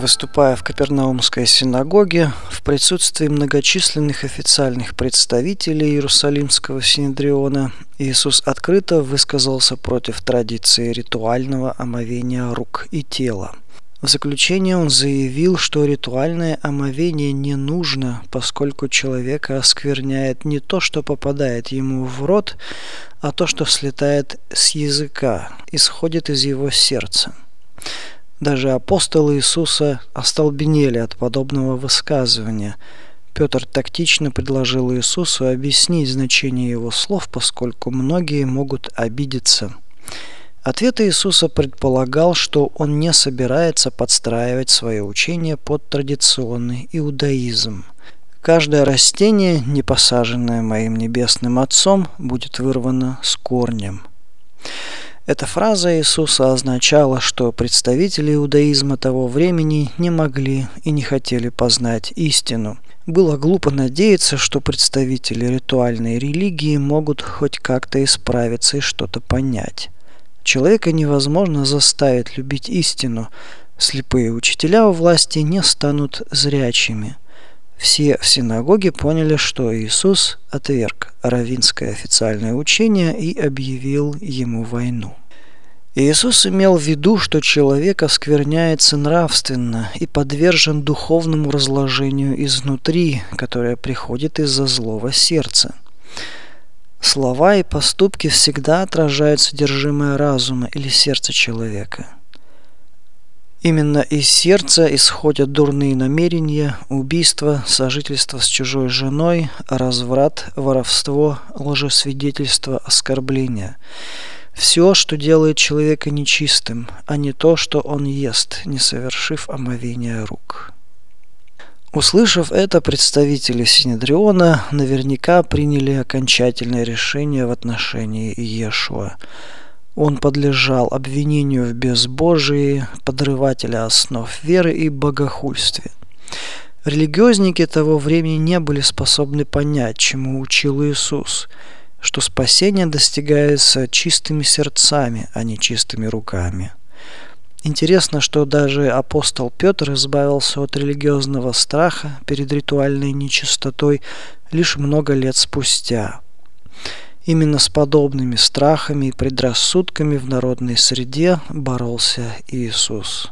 Выступая в Капернаумской синагоге в присутствии многочисленных официальных представителей Иерусалимского синедриона, Иисус открыто высказался против традиции ритуального омовения рук и тела. В заключение он заявил, что ритуальное омовение не нужно, поскольку человека оскверняет не то, что попадает ему в рот, а то, что слетает с языка, исходит из его сердца. Даже апостолы Иисуса остолбенели от подобного высказывания. Петр тактично предложил Иисусу объяснить значение его слов, поскольку многие могут обидеться. Ответ Иисуса предполагал, что он не собирается подстраивать свое учение под традиционный иудаизм. Каждое растение, не посаженное моим небесным Отцом, будет вырвано с корнем. Эта фраза Иисуса означала, что представители иудаизма того времени не могли и не хотели познать истину. Было глупо надеяться, что представители ритуальной религии могут хоть как-то исправиться и что-то понять. Человека невозможно заставить любить истину. Слепые учителя у власти не станут зрячими. Все в синагоге поняли, что Иисус отверг равинское официальное учение и объявил ему войну. Иисус имел в виду, что человек оскверняется нравственно и подвержен духовному разложению изнутри, которое приходит из-за злого сердца. Слова и поступки всегда отражают содержимое разума или сердца человека. Именно из сердца исходят дурные намерения, убийство, сожительство с чужой женой, разврат, воровство, лжесвидетельство, оскорбление – все, что делает человека нечистым, а не то, что он ест, не совершив омовения рук. Услышав это, представители Синедриона наверняка приняли окончательное решение в отношении Иешуа. Он подлежал обвинению в безбожии, подрывателя основ веры и богохульстве. Религиозники того времени не были способны понять, чему учил Иисус – что спасение достигается чистыми сердцами, а не чистыми руками. Интересно, что даже апостол Петр избавился от религиозного страха перед ритуальной нечистотой лишь много лет спустя. Именно с подобными страхами и предрассудками в народной среде боролся Иисус.